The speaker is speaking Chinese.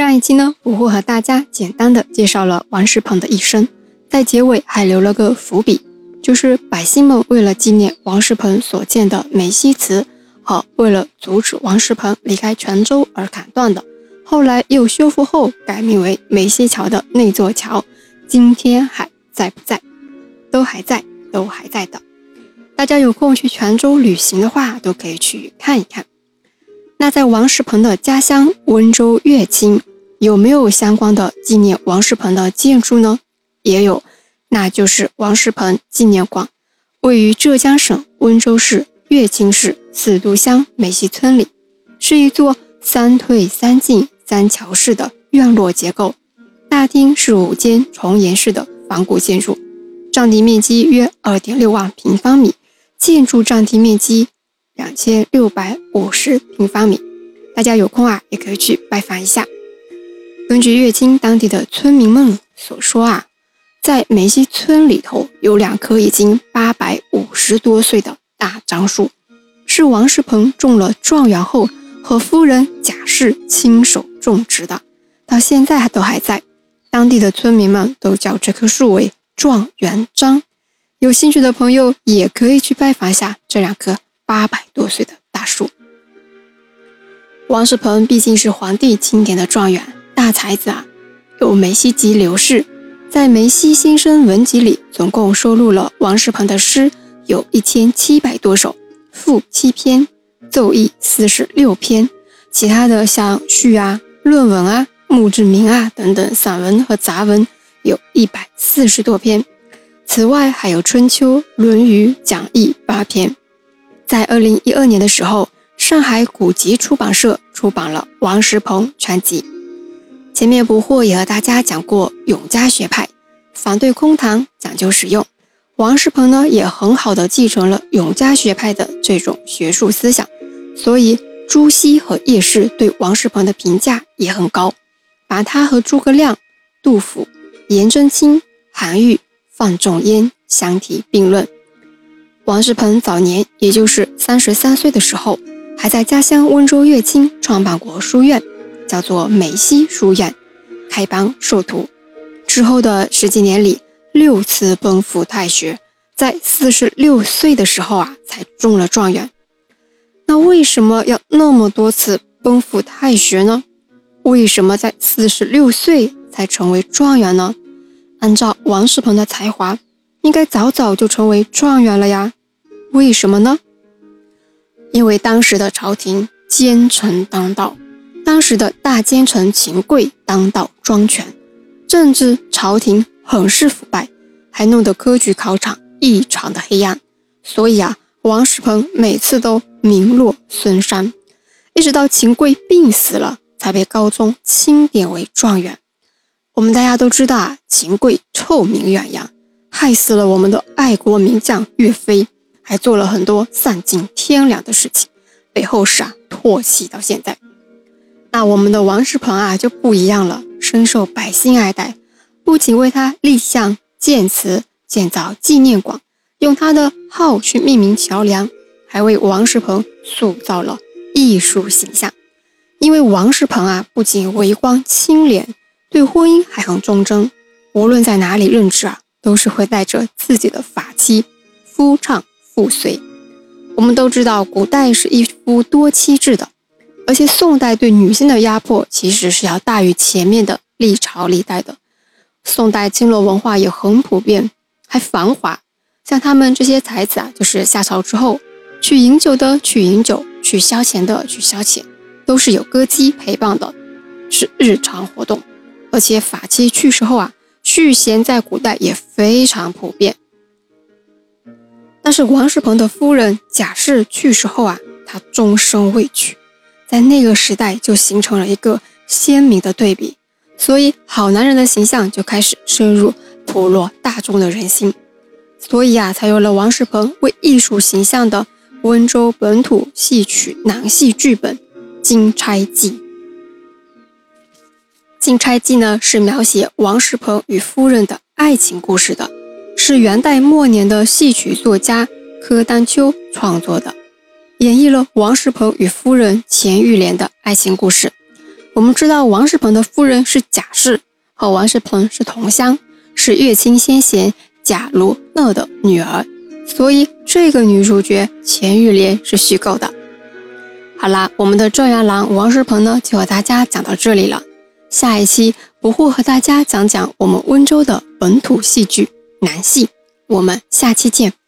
上一期呢，我会和大家简单的介绍了王世鹏的一生，在结尾还留了个伏笔，就是百姓们为了纪念王世鹏所建的梅溪祠，和为了阻止王世鹏离开泉州而砍断的，后来又修复后改名为梅溪桥的那座桥，今天还在不在？都还在，都还在的。大家有空去泉州旅行的话，都可以去看一看。那在王世鹏的家乡温州乐清，有没有相关的纪念王世鹏的建筑呢？也有，那就是王世鹏纪念馆，位于浙江省温州市乐清市四渡乡梅溪村里，是一座三退三进三桥式的院落结构，大厅是五间重檐式的仿古建筑，占地面积约二点六万平方米。建筑占地面积两千六百五十平方米，大家有空啊也可以去拜访一下。根据乐清当地的村民们所说啊，在梅溪村里头有两棵已经八百五十多岁的大樟树，是王世鹏中了状元后和夫人贾氏亲手种植的，到现在都还在。当地的村民们都叫这棵树为状元樟。有兴趣的朋友也可以去拜访一下这两棵八百多岁的大树。王世鹏毕竟是皇帝钦点的状元大才子啊，有梅西集刘氏，在《梅西先生文集》里总共收录了王世鹏的诗有一千七百多首，赋七篇，奏议四十六篇，其他的像序啊、论文啊、墓志铭啊等等散文和杂文有一百四十多篇。此外，还有《春秋》《论语》讲义八篇。在二零一二年的时候，上海古籍出版社出版了《王世鹏全集》。前面不惑也和大家讲过，永嘉学派反对空谈，讲究实用。王世鹏呢，也很好的继承了永嘉学派的这种学术思想，所以朱熹和叶适对王世鹏的评价也很高，把他和诸葛亮、杜甫、颜真卿、韩愈。范仲淹相提并论。王世鹏早年，也就是三十三岁的时候，还在家乡温州乐清创办过书院，叫做梅溪书院，开班授徒。之后的十几年里，六次奔赴太学，在四十六岁的时候啊，才中了状元。那为什么要那么多次奔赴太学呢？为什么在四十六岁才成为状元呢？按照王世鹏的才华，应该早早就成为状元了呀？为什么呢？因为当时的朝廷奸臣当道，当时的大奸臣秦桧当道专权，政治朝廷很是腐败，还弄得科举考场异常的黑暗。所以啊，王世鹏每次都名落孙山，一直到秦桧病死了，才被高宗钦点为状元。我们大家都知道啊，秦桧臭名远扬，害死了我们的爱国名将岳飞，还做了很多丧尽天良的事情，被后世啊唾弃到现在。那我们的王世鹏啊就不一样了，深受百姓爱戴，不仅为他立像、建祠、建造纪念馆，用他的号去命名桥梁，还为王世鹏塑造了艺术形象。因为王世鹏啊，不仅为官清廉。对婚姻还很忠贞，无论在哪里任职啊，都是会带着自己的法妻夫唱妇随。我们都知道，古代是一夫多妻制的，而且宋代对女性的压迫其实是要大于前面的历朝历代的。宋代金罗文化也很普遍，还繁华。像他们这些才子啊，就是下朝之后去饮酒的去饮酒，去消遣的去消遣，都是有歌姬陪伴的，是日常活动。而且法器去世后啊，续弦在古代也非常普遍。但是王世鹏的夫人贾氏去世后啊，他终身未娶，在那个时代就形成了一个鲜明的对比，所以好男人的形象就开始深入普罗大众的人心，所以啊，才有了王世鹏为艺术形象的温州本土戏曲男戏剧本《金钗记》。《金钗记》呢是描写王世鹏与夫人的爱情故事的，是元代末年的戏曲作家柯丹秋创作的，演绎了王世鹏与夫人钱玉莲的爱情故事。我们知道王世鹏的夫人是贾氏，和王世鹏是同乡，是乐清先贤贾如讷的女儿，所以这个女主角钱玉莲是虚构的。好啦，我们的正阳郎王世鹏呢，就和大家讲到这里了。下一期我会和大家讲讲我们温州的本土戏剧南戏，我们下期见。